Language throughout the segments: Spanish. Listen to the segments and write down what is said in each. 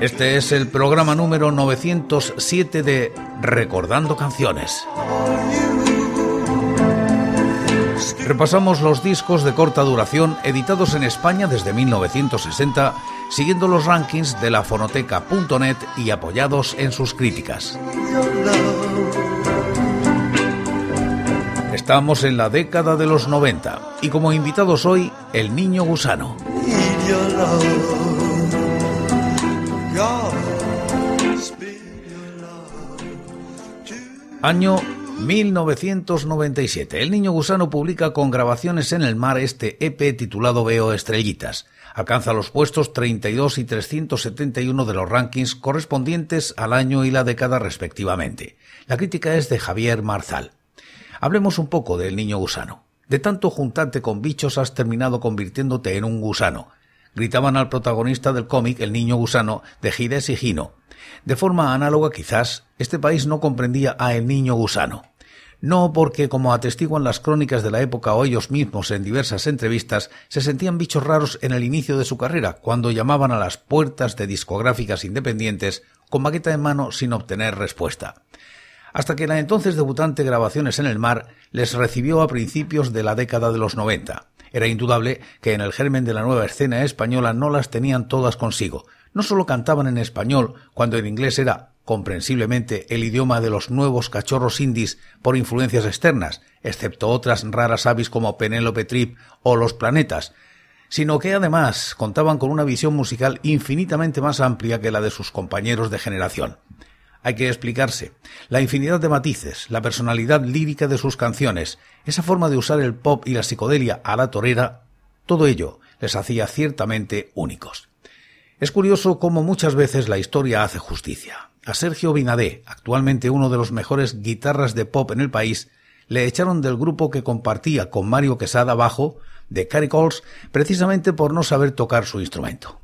Este es el programa número 907 de Recordando Canciones. Repasamos los discos de corta duración editados en España desde 1960, siguiendo los rankings de la fonoteca.net y apoyados en sus críticas. Estamos en la década de los 90 y como invitados hoy, el niño gusano. Año 1997. El Niño Gusano publica con grabaciones en el mar este EP titulado Veo Estrellitas. Alcanza los puestos 32 y 371 de los rankings correspondientes al año y la década respectivamente. La crítica es de Javier Marzal. Hablemos un poco del Niño Gusano. De tanto juntarte con bichos has terminado convirtiéndote en un gusano gritaban al protagonista del cómic El niño gusano de Gides y Gino. De forma análoga quizás, este país no comprendía a El niño gusano. No porque, como atestiguan las crónicas de la época o ellos mismos en diversas entrevistas, se sentían bichos raros en el inicio de su carrera, cuando llamaban a las puertas de discográficas independientes con maqueta en mano sin obtener respuesta. Hasta que la entonces debutante Grabaciones en el Mar les recibió a principios de la década de los noventa. Era indudable que en el germen de la nueva escena española no las tenían todas consigo. No solo cantaban en español, cuando en inglés era comprensiblemente el idioma de los nuevos cachorros indies por influencias externas, excepto otras raras avis como Penélope Trip o Los Planetas, sino que además contaban con una visión musical infinitamente más amplia que la de sus compañeros de generación hay que explicarse. La infinidad de matices, la personalidad lírica de sus canciones, esa forma de usar el pop y la psicodelia a la torera, todo ello les hacía ciertamente únicos. Es curioso cómo muchas veces la historia hace justicia. A Sergio Binadé, actualmente uno de los mejores guitarras de pop en el país, le echaron del grupo que compartía con Mario Quesada bajo, de Caricols, precisamente por no saber tocar su instrumento.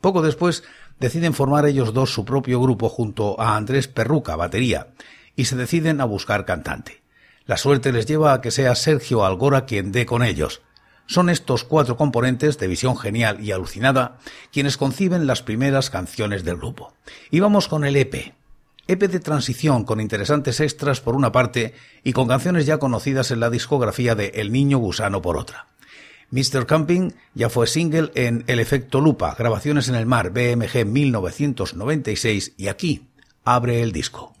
Poco después deciden formar ellos dos su propio grupo junto a Andrés Perruca, batería, y se deciden a buscar cantante. La suerte les lleva a que sea Sergio Algora quien dé con ellos. Son estos cuatro componentes de visión genial y alucinada quienes conciben las primeras canciones del grupo. Y vamos con el EP. EP de transición con interesantes extras por una parte y con canciones ya conocidas en la discografía de El Niño Gusano por otra. Mr. Camping ya fue single en El Efecto Lupa, grabaciones en el mar BMG 1996 y aquí abre el disco.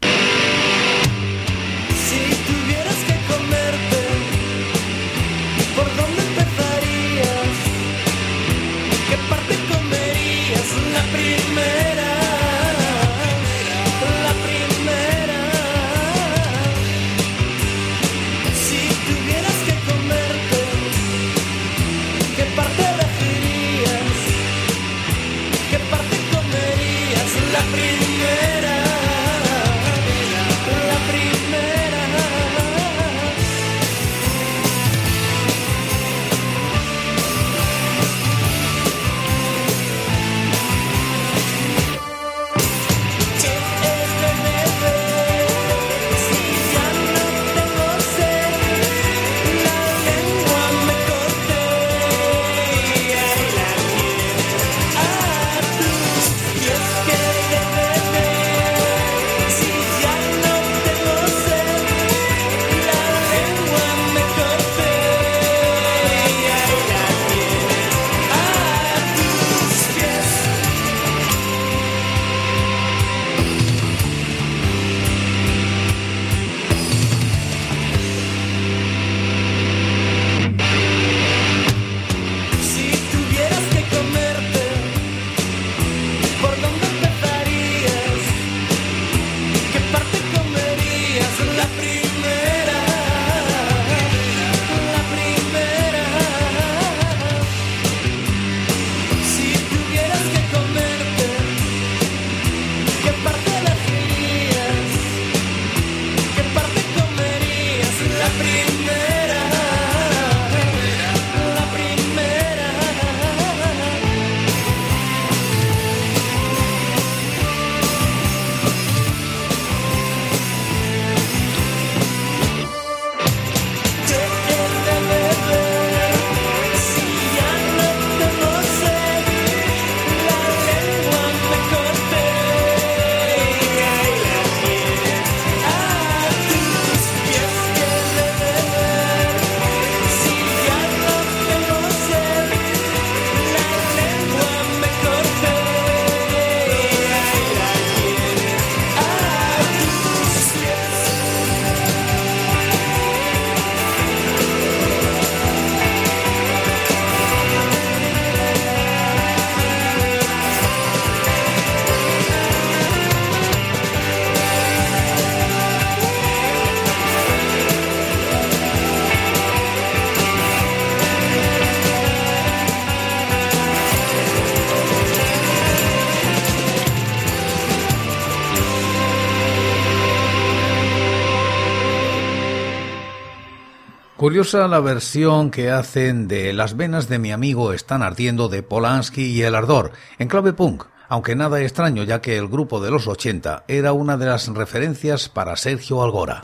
Curiosa la versión que hacen de Las venas de mi amigo están ardiendo de Polanski y El Ardor, en clave punk, aunque nada extraño ya que el grupo de los 80 era una de las referencias para Sergio Algora.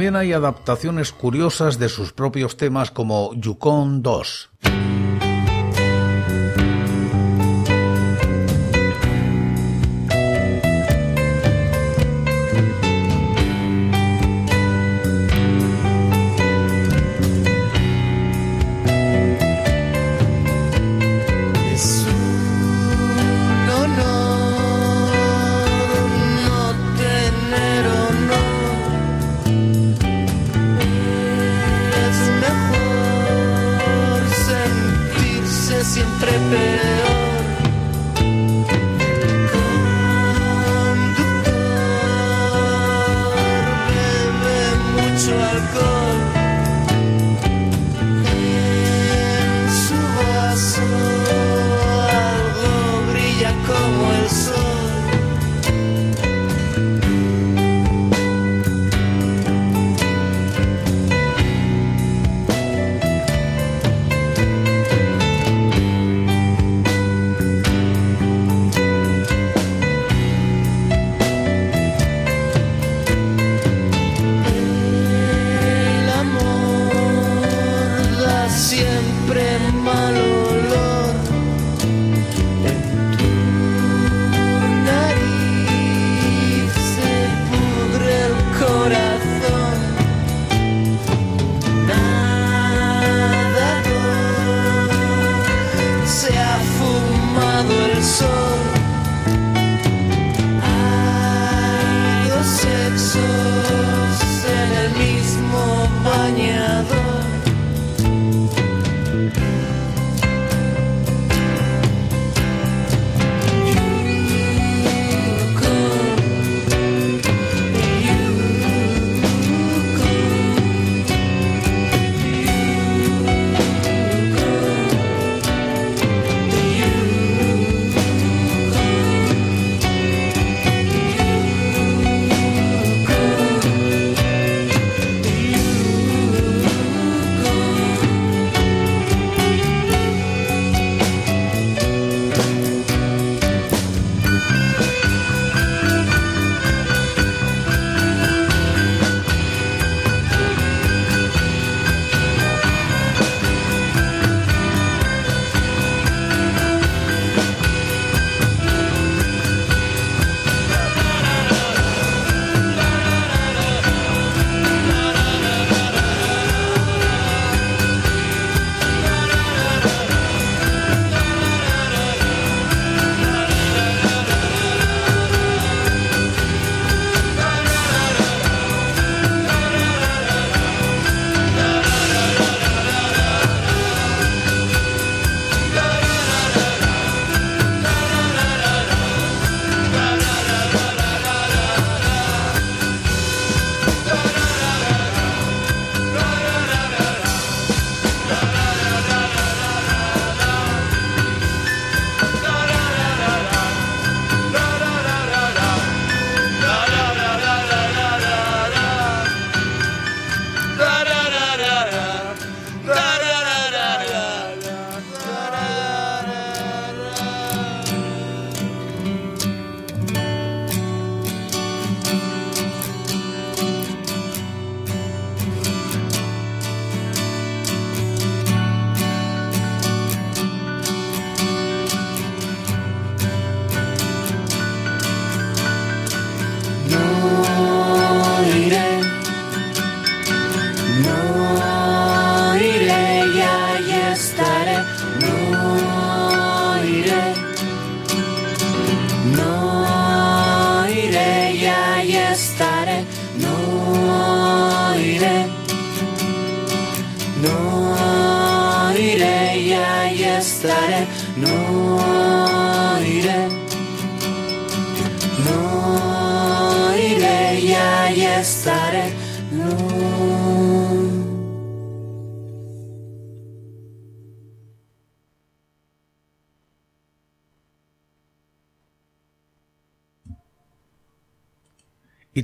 También hay adaptaciones curiosas de sus propios temas como Yukon 2.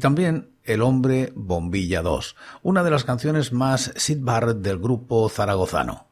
También El hombre bombilla 2, una de las canciones más Sid del grupo zaragozano.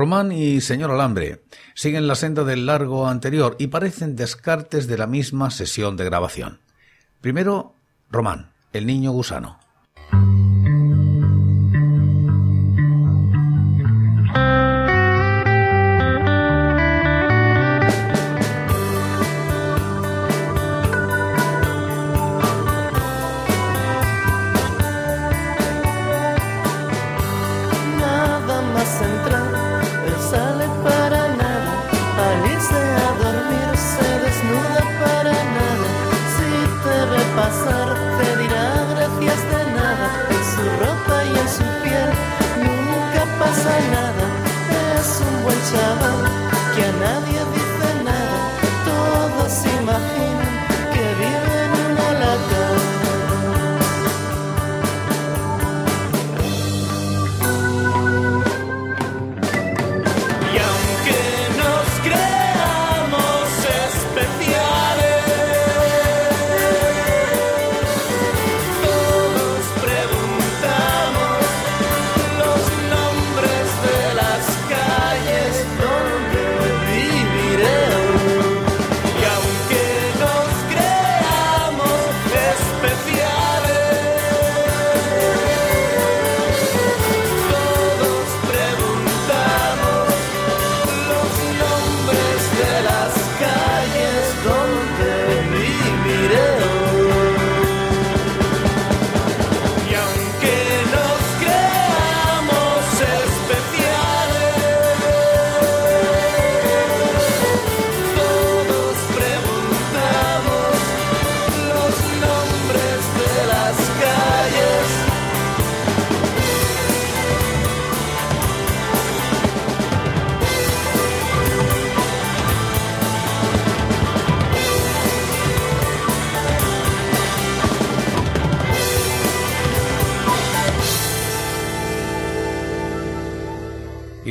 Román y señor Alambre siguen la senda del largo anterior y parecen descartes de la misma sesión de grabación. Primero, Román, el niño gusano.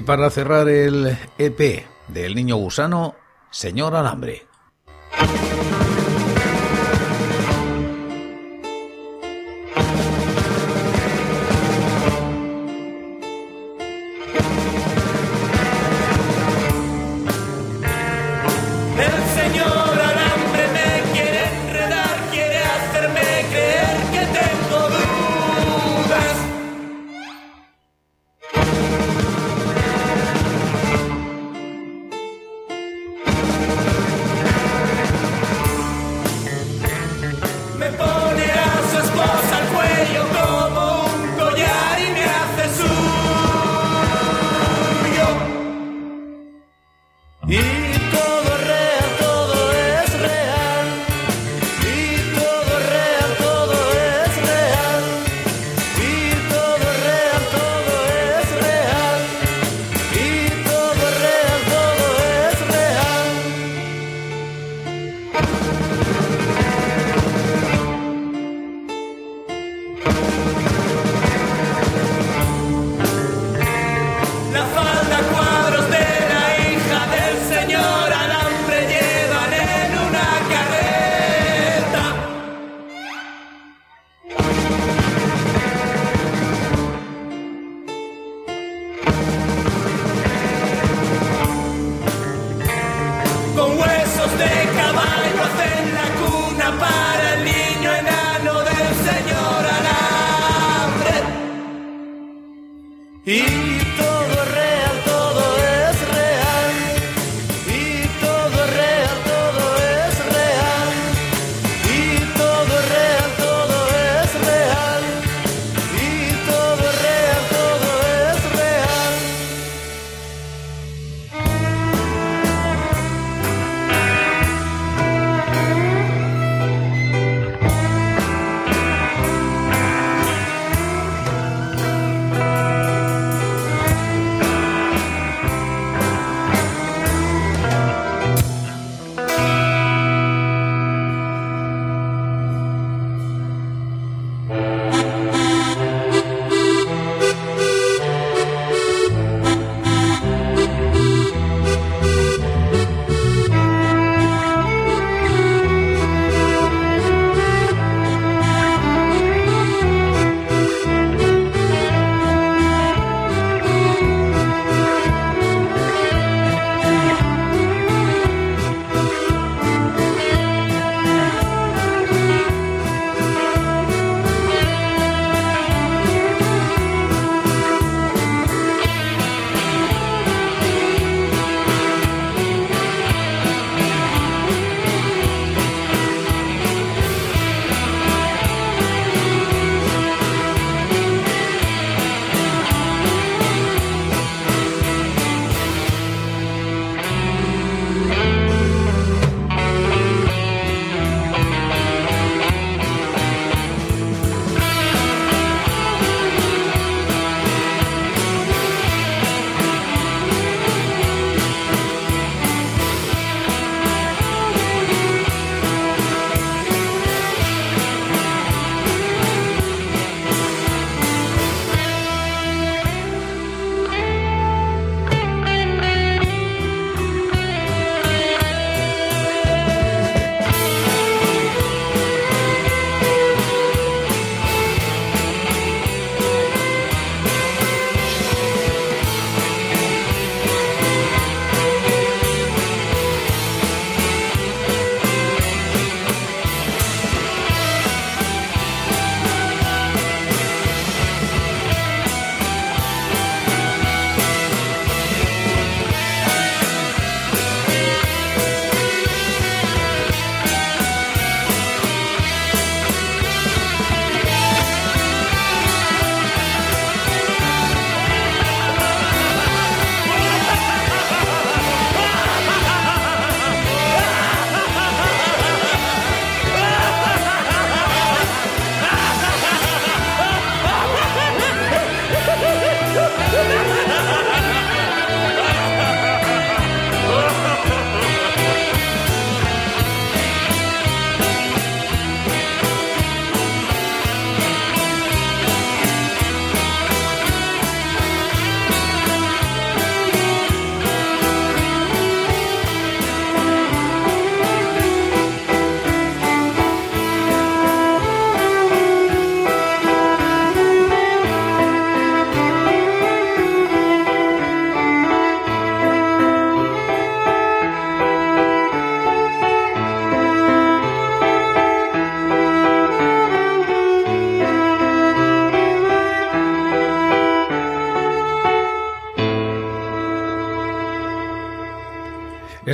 para cerrar el EP del niño gusano, Señor Alambre. nothing.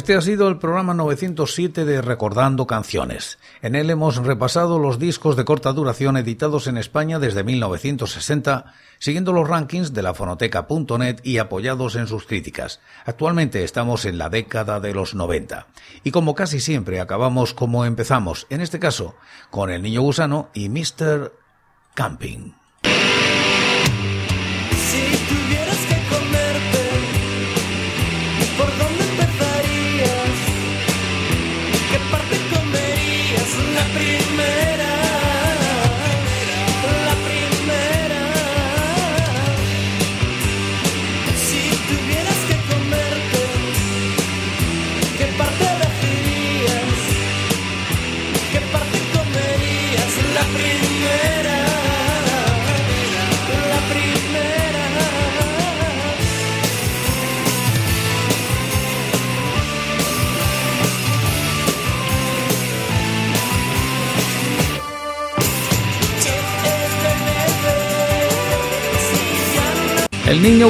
Este ha sido el programa 907 de Recordando Canciones. En él hemos repasado los discos de corta duración editados en España desde 1960, siguiendo los rankings de la fonoteca.net y apoyados en sus críticas. Actualmente estamos en la década de los 90. Y como casi siempre acabamos como empezamos, en este caso, con El Niño Gusano y Mr. Camping.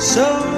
So